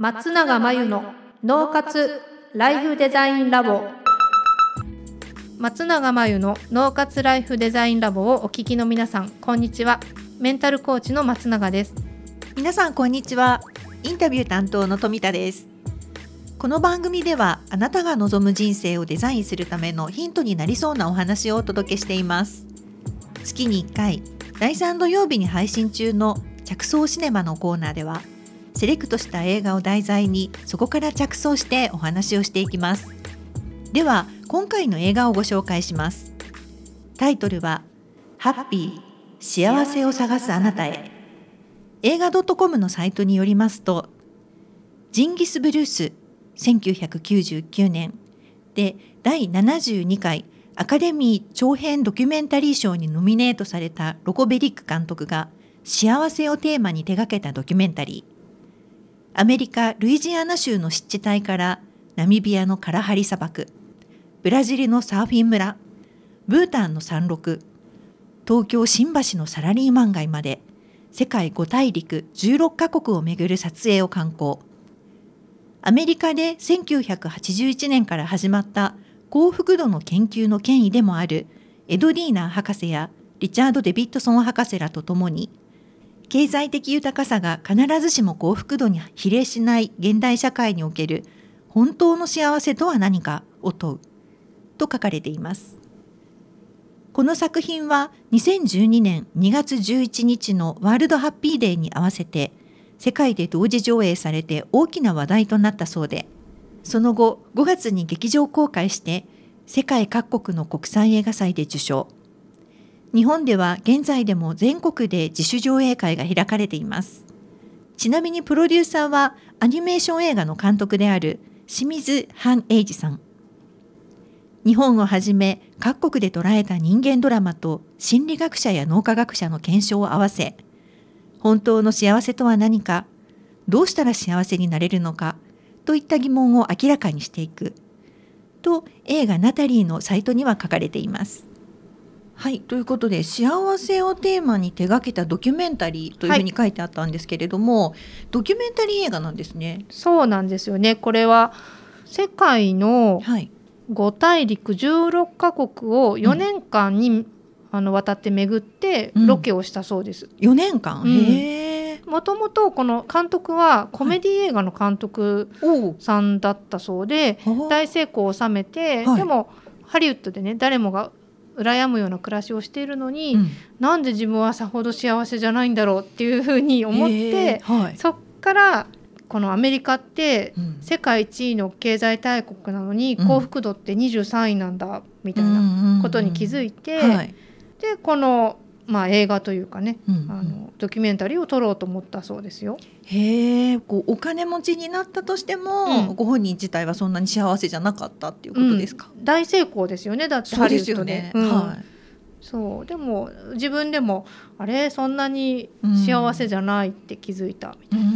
松永真由の脳活ライフデザインラボ。松永真由の脳活ライフデザインラボをお聞きの皆さんこんにちは。メンタルコーチの松永です。皆さんこんにちは。インタビュー担当の富田です。この番組ではあなたが望む人生をデザインするためのヒントになりそうなお話をお届けしています。月に1回第3土曜日に配信中の着想シネマのコーナーではセレクトした映画を題材にそこから着想してお話をしていきます。では今回の映画をご紹介します。タイトルはハッピー幸せを探すあなたへ。映画 .com のサイトによりますとジンギス・ブルース1999年で第72回アカデミー長編ドキュメンタリー賞にノミネートされたロコ・ベリック監督が幸せをテーマに手掛けたドキュメンタリー。アメリカ・ルイジアナ州の湿地帯からナミビアのカラハリ砂漠ブラジルのサーフィン村ブータンの山麓東京新橋のサラリーマン街まで世界5大陸16カ国を巡る撮影を観光アメリカで1981年から始まった幸福度の研究の権威でもあるエドリーナー博士やリチャード・デビッドソン博士らと共に経済的豊かさが必ずしも幸福度に比例しない現代社会における本当の幸せとは何かを問う。と書かれています。この作品は2012年2月11日のワールドハッピーデーに合わせて世界で同時上映されて大きな話題となったそうでその後5月に劇場公開して世界各国の国際映画祭で受賞。日本では現在でも全国で自主上映会が開かれています。ちなみにプロデューサーはアニメーション映画の監督である清水半英二さん。日本をはじめ各国で捉えた人間ドラマと心理学者や脳科学者の検証を合わせ本当の幸せとは何かどうしたら幸せになれるのかといった疑問を明らかにしていくと映画ナタリーのサイトには書かれています。はい。ということで幸せをテーマに手がけたドキュメンタリーというふうに書いてあったんですけれども、はい、ドキュメンタリー映画なんですね。そうなんですよね。これは世界の5大陸16カ国を4年間に、うん、あの渡って巡ってロケをしたそうです。うん、4年間、もともとこの監督はコメディ映画の監督さんだったそうで、はい、大成功を収めて、はい、でもハリウッドでね誰もが羨むような暮らしをしているのに、うん、なんで自分はさほど幸せじゃないんだろうっていうふうに思って、はい、そっからこのアメリカって世界一位の経済大国なのに幸福度って23位なんだみたいなことに気づいて、でこのまあ、映画というかね、うんうん、あのドキュメンタリーを撮ろうと思ったそうですよ。へえこうお金持ちになったとしても、うん、ご本人自体はそんなに幸せじゃなかったっていうことですか、うん、大成功ですよね。だってハリウッドで。ね。うん、はい。そう。でも自分でもあれそんなに幸せじゃないって気づいたみたいな。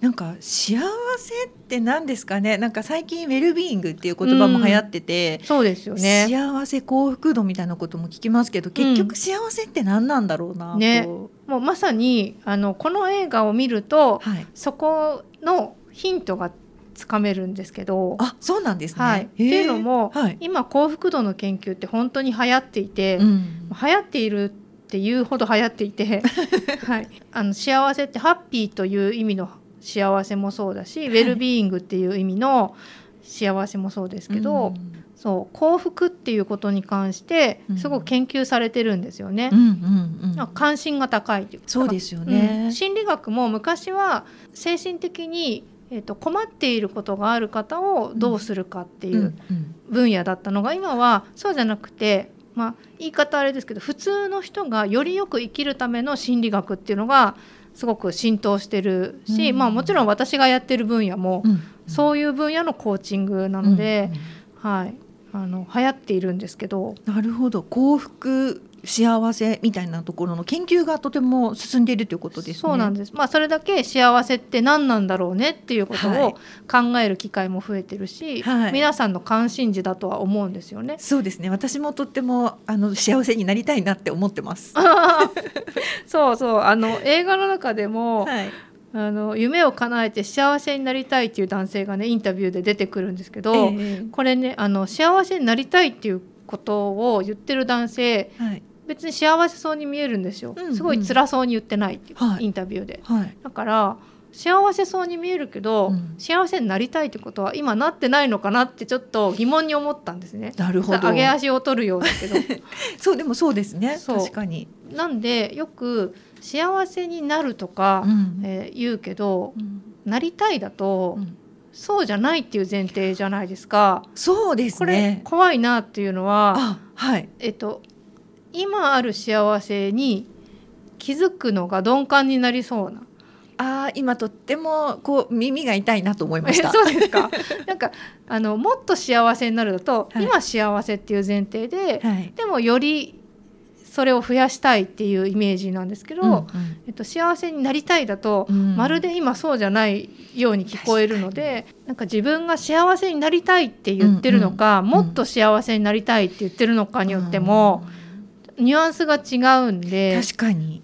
なんか幸せって何ですかね？なんか最近ウェルビーイングっていう言葉も流行ってて、うん、そうですよね。幸せ幸福度みたいなことも聞きますけど結局幸せって何なんだろうな、うん、ねもうまさにあのこの映画を見ると、はい、そこのヒントがつかめるんですけどあそうなんですね。はい、っていうのも、はい、今幸福度の研究って本当に流行っていて、うん、流行っているっていうほど流行っていて、はい、あの幸せってハッピーという意味の幸せもそうだし、はい、ウェルビーイングっていう意味の幸せもそうですけど、うん、そう幸福っていうことに関してすごく研究されてるんですよね。うんうんうん、関心が高いっていうそうですよね、うん、心理学も昔は精神的にえーと、困っていることがある方をどうするかっていう分野だったのが今はそうじゃなくて、まあ、言い方あれですけど普通の人がよりよく生きるための心理学っていうのがすごく浸透してるし、うん、まあ、もちろん私がやってる分野も、そういう分野のコーチングなので、はい、あの流行っているんですけど。なるほど。幸福幸せみたいなところの研究がとても進んでいるということですね。そうなんです。まあそれだけ幸せって何なんだろうねっていうことを考える機会も増えてるし、はい、皆さんの関心事だとは思うんですよね。そうですね。私もとってもあの幸せになりたいなって思ってます。そうそうあの映画の中でも、はい、あの夢を叶えて幸せになりたいっていう男性がねインタビューで出てくるんですけど、えー、これねあの幸せになりたいっていうことを言ってる男性、はい、別に幸せそうに見えるんですよ、うんうん、すごい辛そうに言ってないっていう、はい、インタビューで、はい、だから幸せそうに見えるけど、うん、幸せになりたいってことは今なってないのかなってちょっと疑問に思ったんですね。なるほど。上げ足を取るようだけど。そうでもそうですね。確かに。なんでよく幸せになるとか、うん、えー、言うけど、うん、なりたいだと、うん、そうじゃないっていう前提じゃないですか。そうですね。これ怖いなっていうのは、はい。えっと今ある幸せに気づくのが鈍感になりそうな。あ今とってもこう耳が痛いなと思いました。そうですか。なんかあのもっと幸せになると、はい、今幸せっていう前提で、はい、でもよりそれを増やしたいっていうイメージなんですけど、うんうん、えっと、幸せになりたいだと、うん、まるで今そうじゃないように聞こえるのでなんか自分が幸せになりたいって言ってるのか、うんうん、もっと幸せになりたいって言ってるのかによっても、うん、ニュアンスが違うんで確かに。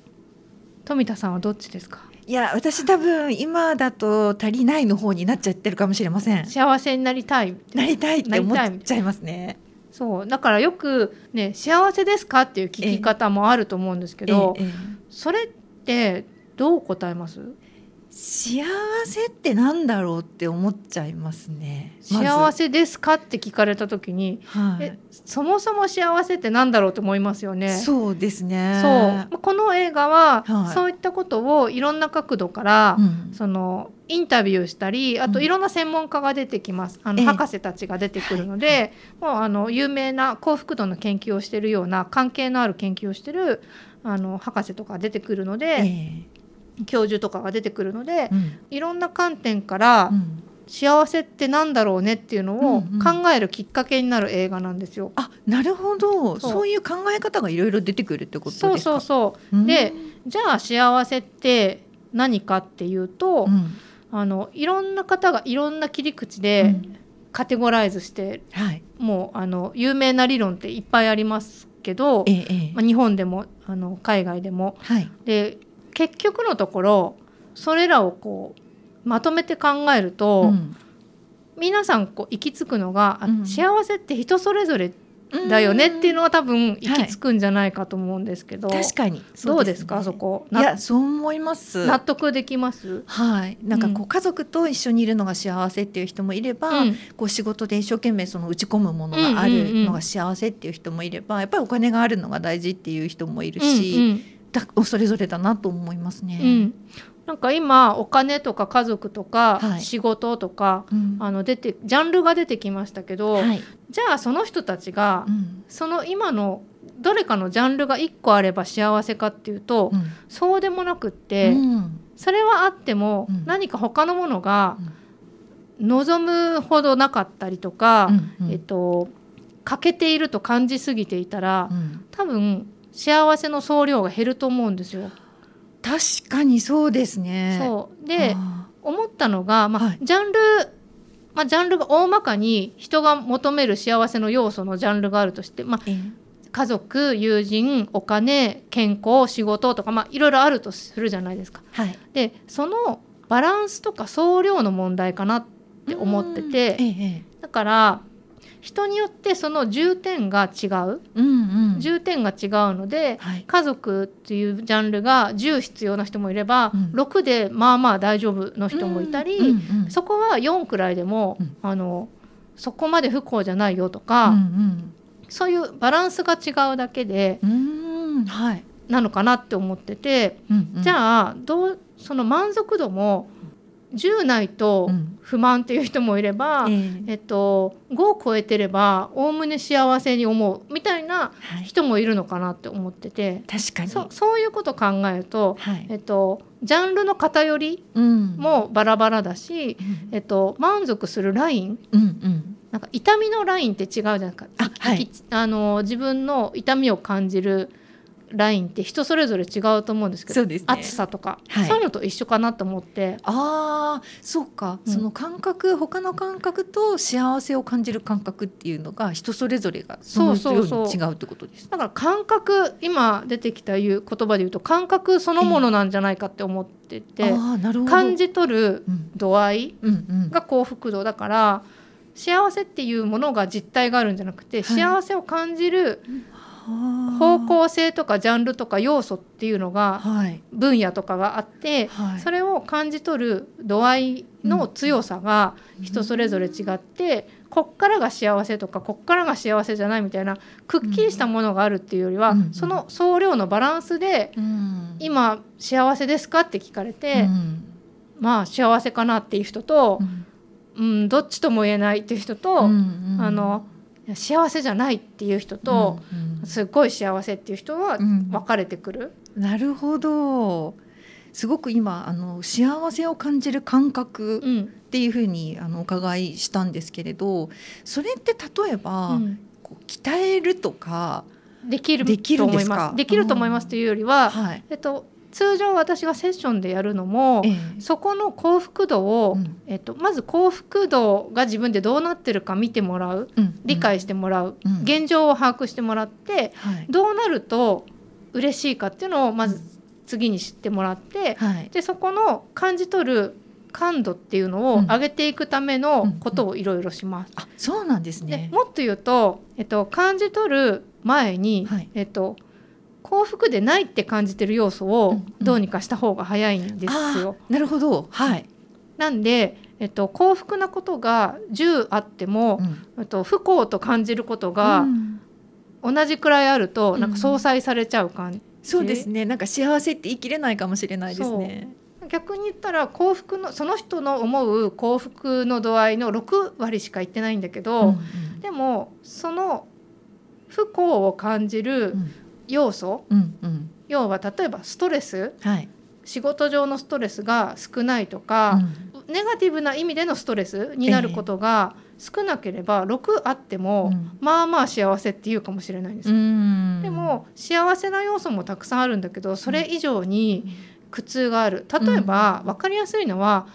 富田さんはどっちですか？いや私多分今だと足りないの方になっちゃってるかもしれません。幸せになりたい。なりたいって思っちゃいますね。そう。だからよくね幸せですかっていう聞き方もあると思うんですけど、それってどう答えます？幸せってなんだろうって思っちゃいますね。幸せですかって聞かれた時に、はい、そもそも幸せってなんだろうと思いますよね。そうですね。そう。この映画は、はい、そういったことをいろんな角度から、うん、そのインタビューしたりあといろんな専門家が出てきます、うん、あの博士たちが出てくるので、もうあの有名な幸福度の研究をしているような関係のある研究をしてるあの博士とか出てくるので、えー教授とかが出てくるので、うん、いろんな観点から、幸せってなんだろうねっていうのを考えるきっかけになる映画なんですよ。うんうん、あなるほど。そう。いう考え方がいろいろ出てくるってことですか？そうそうそう、でじゃあ幸せって何かっていうと、うん、あのいろんな方がいろんな切り口でカテゴライズして、はい、もうあの有名な理論っていっぱいありますけど、ええ、まあ、日本でもあの海外でも。はい、で結局のところそれらをこうまとめて考えると、うん、皆さんこう行き着くのが、うん、幸せって人それぞれだよねっていうのは多分行き着くんじゃないかと思うんですけど、はい、確かに。どうですか、ね、そこ？いやそう思います。納得できます？はい。なんかこう、家族と一緒にいるのが幸せっていう人もいれば、うん、こう仕事で一生懸命その打ち込むものがあるのが幸せっていう人もいれば、やっぱりお金があるのが大事っていう人もいるし、うんうん。だそれぞれだなと思いますね。うん。なんか今お金とか家族とか仕事とか、はいうん、あの出てジャンルが出てきましたけど、はい、じゃあその人たちが、うん、その今のどれかのジャンルが1個あれば幸せかっていうと、うん、そうでもなくって、それはあっても、何か他のものが望むほどなかったりとか、えっと欠けていると感じすぎていたら、多分幸せの総量が減ると思うんですよ。確かにそうですね。そう。で思ったのが、まあ、はい、ジャンルまあ、ジャンルが大まかに人が求める幸せの要素のジャンルがあるとして、まあ、家族友人お金健康仕事とか、まあ、いろいろあるとするじゃないですか。はい、でそのバランスとか総量の問題かなって思ってて、ええ、だから人によってその重点が違う、うんうん、重点が違うので、はい、家族っていうジャンルが10必要な人もいれば、うん、6でまあまあ大丈夫の人もいたり、うんうんうん、そこは4くらいでも、うん、あのそこまで不幸じゃないよとか、うんうん、そういうバランスが違うだけで、はい、なのかなって思ってて、うんうん、じゃあどうその満足度も10ないと不満っていう人もいれば、うん、えっと、5を超えてればおおむね幸せに思うみたいな人もいるのかなって思ってて、はい、確かに。そそういうこと考えると、はい、えっと、ジャンルの偏りもバラバラだし、うん、えっと、満足するライン、うんうん、なんか痛みのラインって違うじゃないですか、はい、あの自分の痛みを感じるラインって人それぞれ違うと思うんですけど、ね、暑さとか、はい、そういうのと一緒かなと思って。ああそうか、うん、その感覚他の感覚と幸せを感じる感覚っていうのが人それぞれがそうそうそう。違うってことです。だから感覚今出てきたいう言葉で言うと感覚そのものなんじゃないかって思ってて、えー、感じ取る度合いが幸福度。だから。幸せっていうものが実体があるんじゃなくて、はい、幸せを感じる方向性とかジャンルとか要素っていうのが分野とかがあって、はい、それを感じ取る度合いの強さが人それぞれ違って、うん、こっからが幸せとかこっからが幸せじゃないみたいなくっきりしたものがあるっていうよりは、うん、その総量のバランスで、うん、今幸せですかって聞かれて、まあ幸せかなっていう人と、うん、どっちとも言えないっていう人と、あの幸せじゃないっていう人と、うんうん、すっごい幸せっていう人は分かれてくる。うん、なるほど。すごく今あの幸せを感じる感覚っていうふうに、あのお伺いしたんですけれどそれって例えば、うん、こう鍛えるとかできると思います。できると思いますというよりは、はい、えっと通常私がセッションでやるのも、ええ、そこの幸福度を、うん、えっと、まず幸福度が自分でどうなってるか見てもらう、うん、理解してもらう、うん、現状を把握してもらって、どうなると嬉しいかっていうのをまず次に知ってもらって、はい、でそこの感じ取る感度っていうのを上げていくためのことをいろいろします。あそうなんですね。もっと言うと、えっと、感じ取る前に、はい、えっと幸福でないって感じてる要素をどうにかした方が早いんですよ。うん、なるほど、はい、なんで、えっと、幸福なことが10あっても、うん、えっと、不幸と感じることが同じくらいあると、なんか相殺されちゃう感じ、そうですね。なんか幸せって言い切れないかもしれないですね。逆に言ったら幸福のその人の思う幸福の度合いの6割しか言ってないんだけど、うんうん、でもその不幸を感じる要素、うんうん、要は例えばストレス、はい、仕事上のストレスが少ないとか、うん、ネガティブな意味でのストレスになることが少なければ6あっても、まあまあ幸せっていうかもしれないんです、でも幸せな要素もたくさんあるんだけどそれ以上に苦痛がある。例えば、分かりやすいのは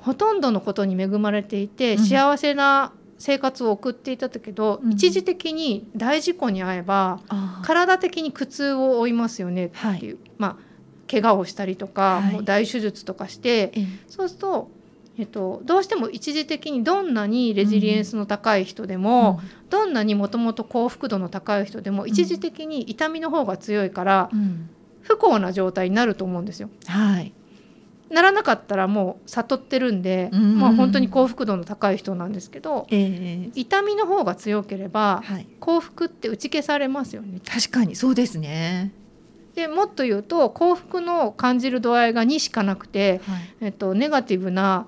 ほとんどのことに恵まれていて幸せな生活を送っていたけど、うん、一時的に大事故に遭えば体的に苦痛を負いますよねっていう、はい、まあ怪我をしたりとか、はい、もう大手術とかして、そうすると、えっと、どうしても一時的にどんなにレジリエンスの高い人でも、うん、どんなにもともと幸福度の高い人でも一時的に痛みの方が強いから、うん、不幸な状態になると思うんですよ。はいならなかったらもう悟ってるんで、うんうん、まあ、本当に幸福度の高い人なんですけど、えー、痛みの方が強ければ、はい、幸福って打ち消されますよね。確かにそうですね。でもっと言うと幸福の感じる度合いが2しかなくて、はい、えっと、ネガティブな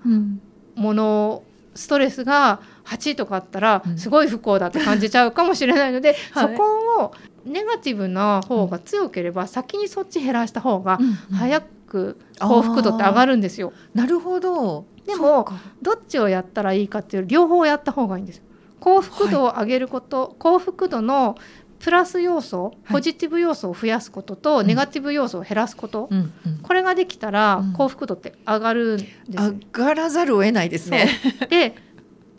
もの、うん、ストレスが8とかあったらすごい不幸だって感じちゃうかもしれないので、はい、そこをネガティブな方が強ければ先にそっち減らした方が早くく幸福度って上がるんですよ。なるほど。でもどっちをやったらいいかっていう両方やった方がいいんです。幸福度を上げること、はい、幸福度のプラス要素ポジティブ要素を増やすことと、はい、ネガティブ要素を減らすこと、うんうん、これができたら幸福度って上がるんです、上がらざるを得ないですね。で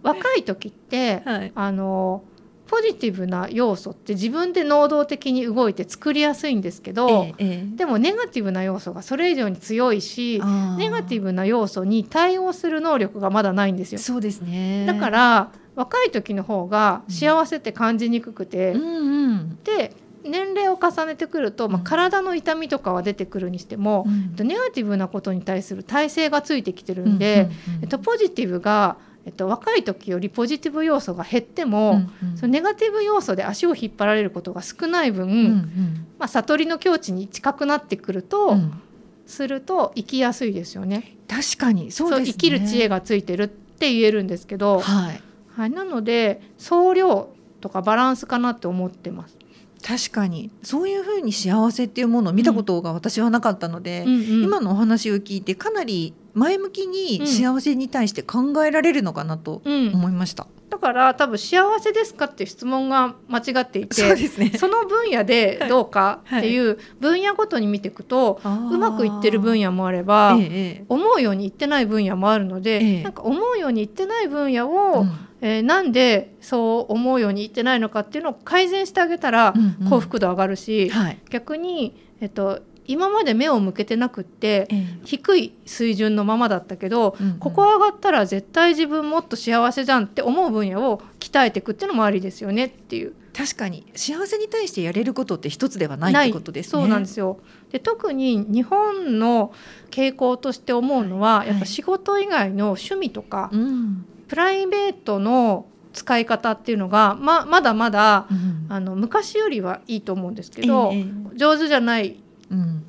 若い時って、はい、あのポジティブな要素って自分で能動的に動いて作りやすいんですけど、ええ、でもネガティブな要素がそれ以上に強いしネガティブな要素に対応する能力がまだないんですよ。そうですね。だから若い時の方が幸せって感じにくくて、うん。うん、で年齢を重ねてくると、まあ、体の痛みとかは出てくるにしても、うん、ネガティブなことに対する耐性がついてきてるんで、えっと、ポジティブがえっと、若い時よりポジティブ要素が減っても、うんうん、そのネガティブ要素で足を引っ張られることが少ない分、うんうん、まあ、悟りの境地に近くなってくると、うん、すると生きやすいですよね。確かにそう、ね、生きる知恵がついてるって言えるんですけど、はい、はい、なので総量とかバランスかなって思ってます。確かに。そういうふうに幸せっていうものを見たことが私はなかったので、うん。うんうん、今のお話を聞いてかなり前向きに幸せに対して考えられるのかなと思いました。うんだから多分幸せですかっていう質問が間違っていてそね、その分野でどうかっていう分野ごとに見ていくと、はい、うまくいってる分野もあれば、ええ、思うようにいってない分野もあるので、え、なんか思うようにいってない分野を、うん、えー、なんでそう思うようにいってないのかっていうのを改善してあげたら幸福度上がるし、うんうんはい、逆に、えっと、今まで目を向けてなくって、低い水準のままだったけど、うんうん、ここ上がったら絶対自分もっと幸せじゃんって思う分野を鍛えていくっていうのもありですよねっていう。確かに。幸せに対してやれることって一つではないってことですね。そうなんですよ。で特に日本の傾向として思うのは、はい、やっぱ仕事以外の趣味とか、うん、プライベートの使い方っていうのがままだまだ、うん、あの昔よりはいいと思うんですけど、えー、上手じゃない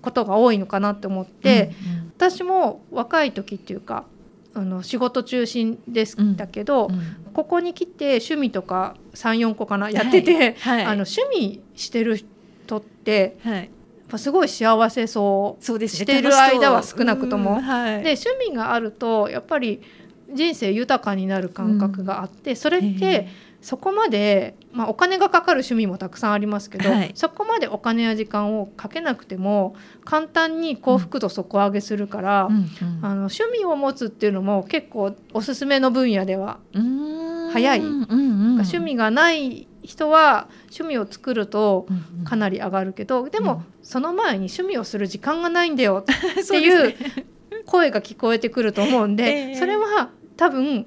ことが多いのかなって思って、うんうん、私も若い時っていうかあの仕事中心でしたけど、うんうん、ここに来て趣味とか34個かなやってて、はい。はい、あの趣味してる人って、はい、やっぱすごい幸せそうそうです、ね、してる間は少なくとも。で趣味があるとやっぱり人生豊かになる感覚があって、それってそこまで、まあ、お金がかかる趣味もたくさんありますけど、はい、そこまでお金や時間をかけなくても簡単に幸福度底上げするから、うん。うん、あの趣味を持つっていうのも結構おすすめの分野では早い、うんうん、趣味がない人は趣味を作るとかなり上がるけど、でもその前に趣味をする時間がないんだよっていう 声が聞こえてくると思うんで、それは多分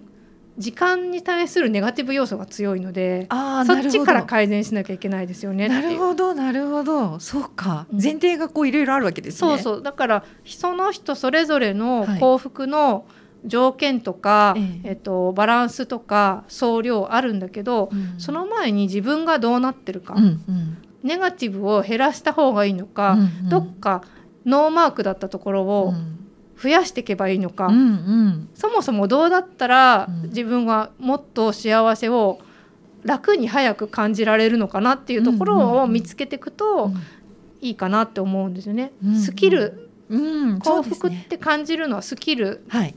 時間に対するネガティブ要素が強いのでそっちから改善しなきゃいけないですよねなるほどなるほど。そうか、前提がこういろいろあるわけですね。そうそう。だからその人それぞれの幸福の条件とか、はい、えっと、バランスとか総量あるんだけど、うん、その前に自分がどうなってるか、うんうん、ネガティブを減らした方がいいのか、うんうん、どっかノーマークだったところを、うん増やしていけばいいのか、うんうん、そもそもどうだったら自分がもっと幸せを楽に早く感じられるのかなっていうところを見つけていくといいかなって思うんですよね。うんうん、スキル、うん、幸福って感じるのはスキルっ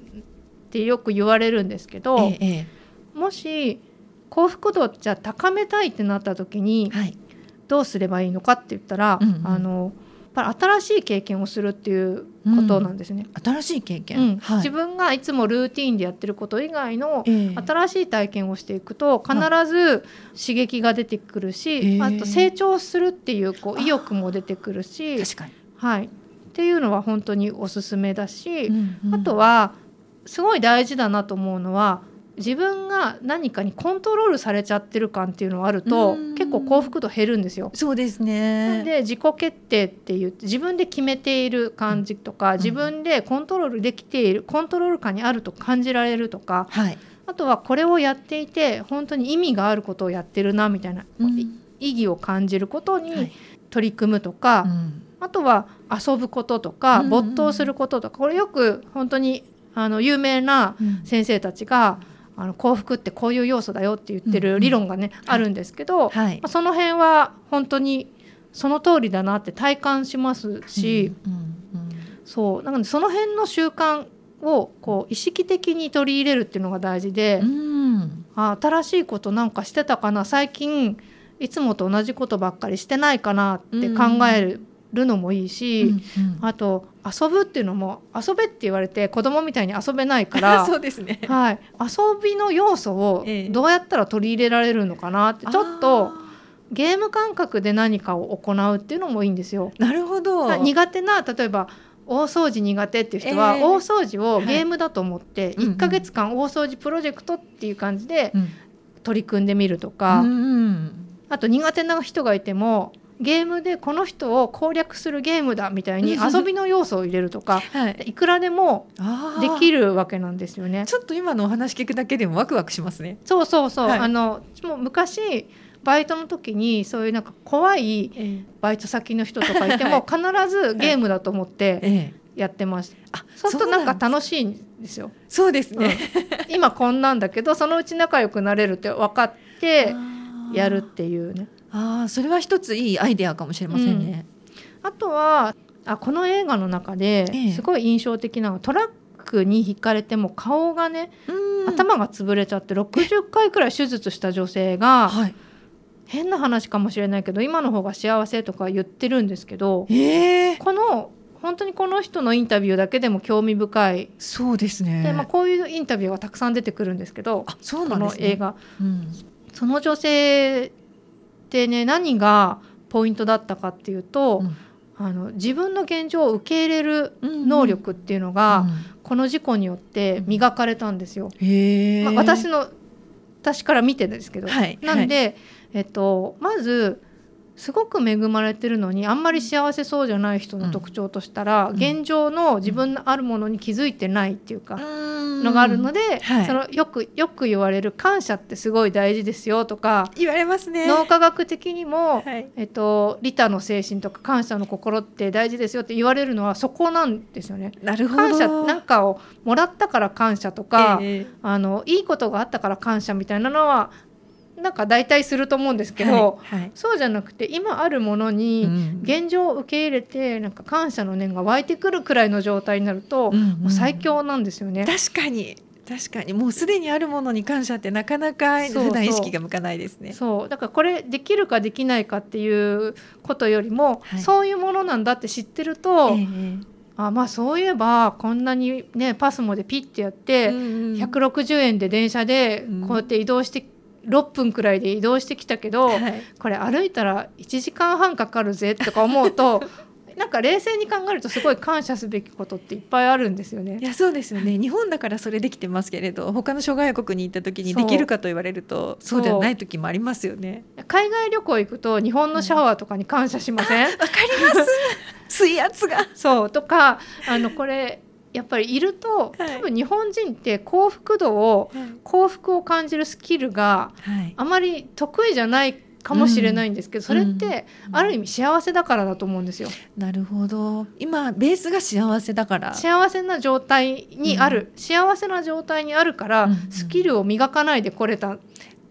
てよく言われるんですけど、はい、もし幸福度じゃ高めたいってなった時に、どうすればいいのかって言ったら、うんうん、あのぱり新しい経験をするっていうことなんですね。うん、新しい経験、うん。はい、自分がいつもルーティンでやってること以外の新しい体験をしていくと必ず刺激が出てくるし、え。ー、あと成長するっていうこう意欲も出てくるし。はい、っていうのは本当におすすめだし、うんうん、あとはすごい大事だなと思うのは自分が何かにコントロールされちゃってる感っていうのがあると結構幸福度減るんですよ。そうですね。で自己決定って言って自分で決めている感じとか、うん、自分でコントロールできているコントロール下にあると感じられるとか、はい、あとはこれをやっていて本当に意味があることをやってるなみたいな、うん、意義を感じることに取り組むとか、はいうん、あとは遊ぶこととか没頭することとかこれよく本当にあの有名な先生たちが、うんあの幸福ってこういう要素だよって言ってる理論がね、うん。うん、あるんですけど、はい、まあ、その辺は本当にその通りだなって体感しますし、うんうんうん、そう。なのでその辺の習慣をこう意識的に取り入れるっていうのが大事で、うん、あ新しいことなんかしてたかな最近いつもと同じことばっかりしてないかなって考えるるのもいいし、うんうん、あと遊ぶっていうのも遊べって言われて子供みたいに遊べないから そうですね、はい、遊びの要素をどうやったら取り入れられるのかな？って、ちょっとゲーム感覚で何かを行うっていうのもいいんですよ。なるほど。苦手な例えば大掃除苦手っていう人は、大掃除をゲームだと思って、1か月間大掃除プロジェクトっていう感じで取り組んでみるとか、うん、あと苦手な人がいてもゲームでこの人を攻略するゲームだみたいに遊びの要素を入れるとか、はい、いくらでもできるわけなんですよね。ちょっと今のお話聞くだけでもワクワクしますね。そうそうそう、はい、あのもう昔バイトの時にそういうなんか怖いバイト先の人とかいても 必ずゲームだと思ってやってます。あそうするとなんか楽しいんですよ。そうですね、うん、今こんなんだけどそのうち仲良くなれるって分かってやるっていうね。あそれは一ついいアイデアかもしれませんね。うん、あとはあこの映画の中ですごい印象的なのは、トラックに引かれても顔がね、頭が潰れちゃって60回くらい手術した女性が、はい、変な話かもしれないけど今の方が幸せとか言ってるんですけど、えー、この本当にこの人のインタビューだけでも興味深い。そうですね。で、まあ、こういうインタビューがたくさん出てくるんですけどあそうなん、ね、この映画、うん、その女性ってね何がポイントだったかっていうと、うん、あの自分の現状を受け入れる能力っていうのが、うん。うん、この事故によって磨かれたんですよ。まあ、私の私から見てるんですけど、はい、なんで、はい、えっと、まずすごく恵まれてるのにあんまり幸せそうじゃない人の特徴としたら、うん、現状の自分のあるものに気づいてないっていうか、うん、のがあるので、はい、そのよくよく言われる感謝ってすごい大事ですよとか言われますね。脳科学的にも、はい、えっと、利他の精神とか感謝の心って大事ですよって言われるのはそこなんですよね。なるほど。感謝なんかをもらったから感謝とか、えー、あのいいことがあったから感謝みたいなのはなんか代替すると思うんですけど、はいはい、そうじゃなくて今あるものに現状を受け入れてなんか感謝の念が湧いてくるくらいの状態になると、うんうん、もう最強なんですよね。確かに。確かに。もうすでにあるものに感謝ってなかなか普段意識が向かないですね。そう。だからこれできるかできないかっていうことよりも、はい、そういうものなんだって知ってると、えー、あまあそういえばこんなにねパスモでピッてやって、うんうん、160円で電車でこうやって移動して6分くらいで移動してきたけど、はい、これ歩いたら1時間半かかるぜとか思うと なんか冷静に考えるとすごい感謝すべきことっていっぱいあるんですよね。いやそうですよね。日本だからそれできてますけれど、他の諸外国に行った時にできるかと言われるとそうではない時もありますよね。海外旅行行くと日本のシャワーとかに感謝しません？わ、うん、かります。水圧が。そうとかあのこれやっぱりいると、多分日本人って幸福度を、はい、幸福を感じるスキルがあまり得意じゃないかもしれないんですけど、それってある意味幸せだからだと思うんですよ。なるほど。今ベースが幸せだから。幸せな状態にある、うん、幸せな状態にあるから、スキルを磨かないでこれた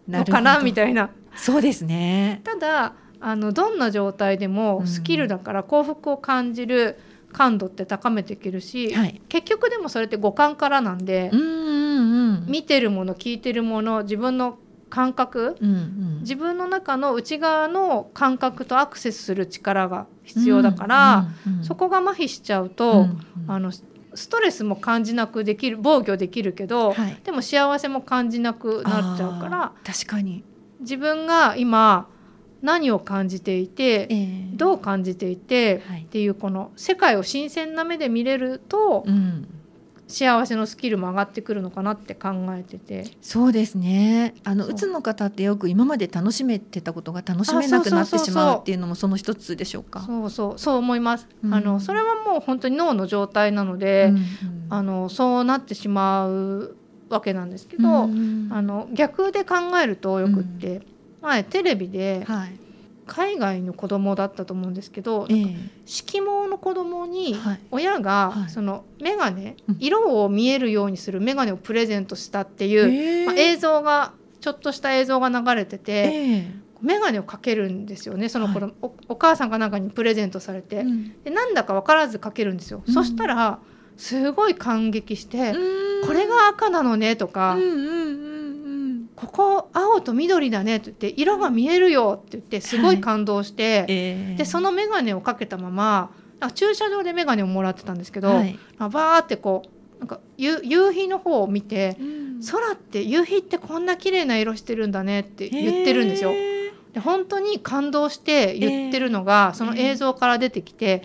のかなみたいな。そうですね。ただあのどんな状態でもスキルだから幸福を感じる、うん感度って高めていけるし、はい、結局でもそれって五感からなんで、うんうんうん、見てるもの聞いてるもの自分の感覚、うんうん、自分の中の内側の感覚とアクセスする力が必要だから、うんうんうん、そこが麻痺しちゃうと、うんうん、あのストレスも感じなくできる防御できるけど、はい、でも幸せも感じなくなっちゃうから確かに。自分が今何を感じていて、えー、どう感じていて、はい、っていうこの世界を新鮮な目で見れると、うん、幸せのスキルも上がってくるのかなって考えてて。そうですね。あのう。つの方ってよく今まで楽しめてたことが楽しめなくなってしまうっていうのもその一つでしょうか。そうそうそう思います、うん、あのそれはもう本当に脳の状態なので、うんうん、あのそうなってしまうわけなんですけど、うんうん、あの逆で考えるとよくって、前テレビで、海外の子供だったと思うんですけど、えー、色毛の子供に親がその眼鏡、色を見えるようにする眼鏡をプレゼントしたっていう、え。ー、まあ、映像がちょっとした映像が流れてて、えー、眼鏡をかけるんですよねその子供、はい、おお母さんかなんかにプレゼントされて、うん、でなんだか分からずかけるんですよ。うん、そしたらすごい感激して「これが赤なのね」とか。うんうんうんここ青と緑だね」って言って「色が見えるよ」って言ってすごい感動して、はい。えー、でその眼鏡をかけたまま駐車場で眼鏡をもらってたんですけど、はい、バーってこうなんか夕日の方を見て、うん、空って夕日ってこんな綺麗な色してるんだねって言ってるんですよ。え。ー、で本当に感動して言ってるのが、えー、その映像から出てきて、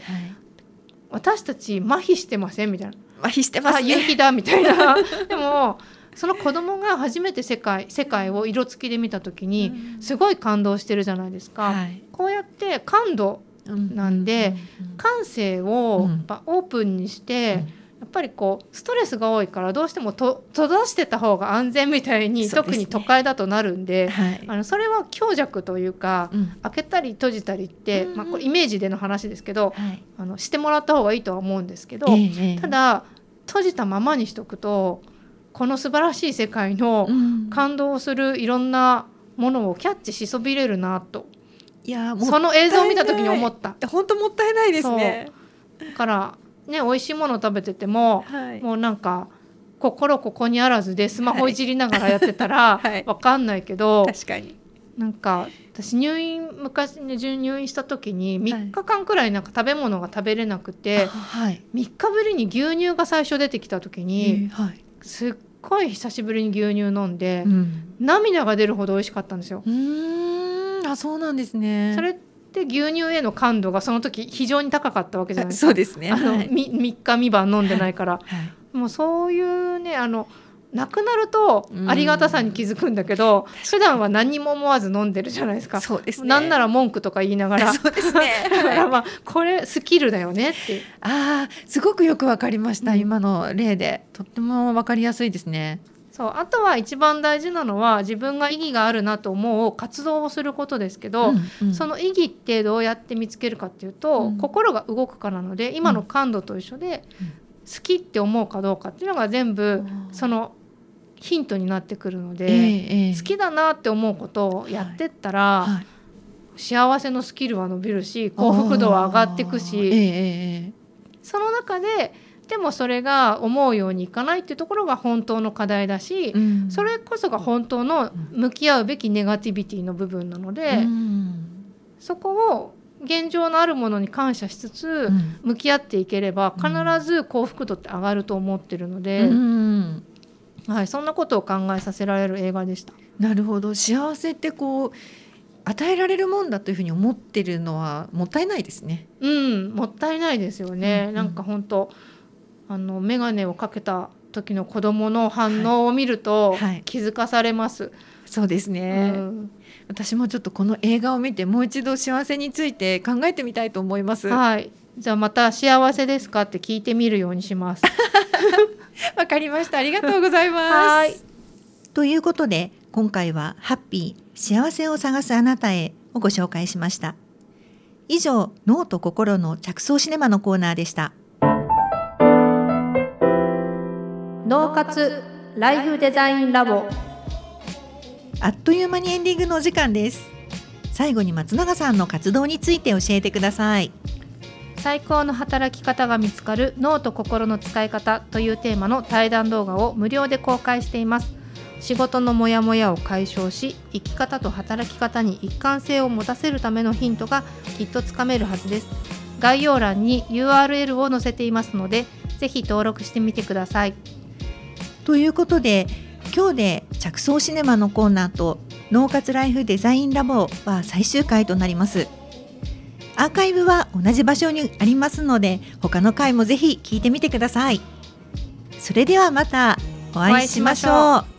私たち麻痺してませんみたいな。麻痺してます、ね、夕日だみたいな。でもその子供が初めて世界世界を色付きで見た時にすごい感動してるじゃないですか。はい、こうやって感度なんで、感性をやっぱオープンにして、やっぱりこうストレスが多いからどうしてもと閉ざしてた方が安全みたいに、ね、特に都会だとなるんで、はい、あのそれは強弱というか、うん、開けたり閉じたりって、まあ、これイメージでの話ですけど、はい、あのしてもらった方がいいとは思うんですけど、えー、ただ閉じたままにしとくとこの素晴らしい世界の感動するいろんなものをキャッチしそびれるなと。いやその映像を見た時に思った。本当もったいないですね。だからね美味しいもの食べてても、はい、もうなんか心ここにあらずでスマホいじりながらやってたら、はい、わかんないけど、確かに。なんか私入院昔ね入院した時に3日間くらいなんか食べ物が食べれなくて、はい、3日ぶりに牛乳が最初出てきた時に、はい、すっごい久しぶりに牛乳飲んで、うん、涙が出るほど美味しかったんですよ。うんあそうなんですねそれって牛乳への感度がその時非常に高かったわけじゃないですか。そうですね。あの、はい、3日3晩飲んでないから、はい、もうそういうねあのなくなるとありがたさに気づくんだけど、うん、普段は何も思わず飲んでるじゃないですか。そうです、ね、なんなら文句とか言いながら。そうですね。だからまあこれスキルだよねって。ああすごくよくわかりました、うん、今の例で。とってもわかりやすいですね。そうあとは一番大事なのは自分が意義があるなと思う活動をすることですけど、うんうん、その意義ってどうやって見つけるかっていうと、うん、心が動くからなので今の感度と一緒で、好きって思うかどうかっていうのが全部そのヒントになってくるので、えー、好きだなって思うことをやってったら、はい。はい、幸せのスキルは伸びるし幸福度は上がっていくし、えー、その中ででもそれが思うようにいかないっていうところが本当の課題だし、うん、それこそが本当の向き合うべきネガティビティの部分なので、うん、そこを現状のあるものに感謝しつつ向き合っていければ必ず幸福度って上がると思ってるので、うん、はい、そんなことを考えさせられる映画でした。なるほど幸せってこう与えられるもんだというふうに思ってるのはもったいないですね。うん、もったいないですよね。うんうん、なんか本当あの眼鏡をかけた時の子供の反応を見ると気づかされます。そうですね、うん、私もちょっとこの映画を見てもう一度幸せについて考えてみたいと思います。はい。じゃあまた幸せですかって聞いてみるようにします。わかりました。ありがとうございます。ということで今回はハッピー幸せを探すあなたへをご紹介しました。以上脳と心の着想シネマのコーナーでした。脳活ライフデザインラボあっという間にエンディングのお時間です最後に松永さんの活動について教えてください最高の働き方が見つかる脳と心の使い方というテーマの対談動画を無料で公開しています。仕事のモヤモヤを解消し生き方と働き方に一貫性を持たせるためのヒントがきっとつかめるはずです。概要欄に URL を載せていますのでぜひ登録してみてください。ということで今日で着想シネマのコーナーと脳活ライフデザインラボは最終回となります。アーカイブは同じ場所にありますので他の回もぜひ聞いてみてください。それではまたお会いしましょう。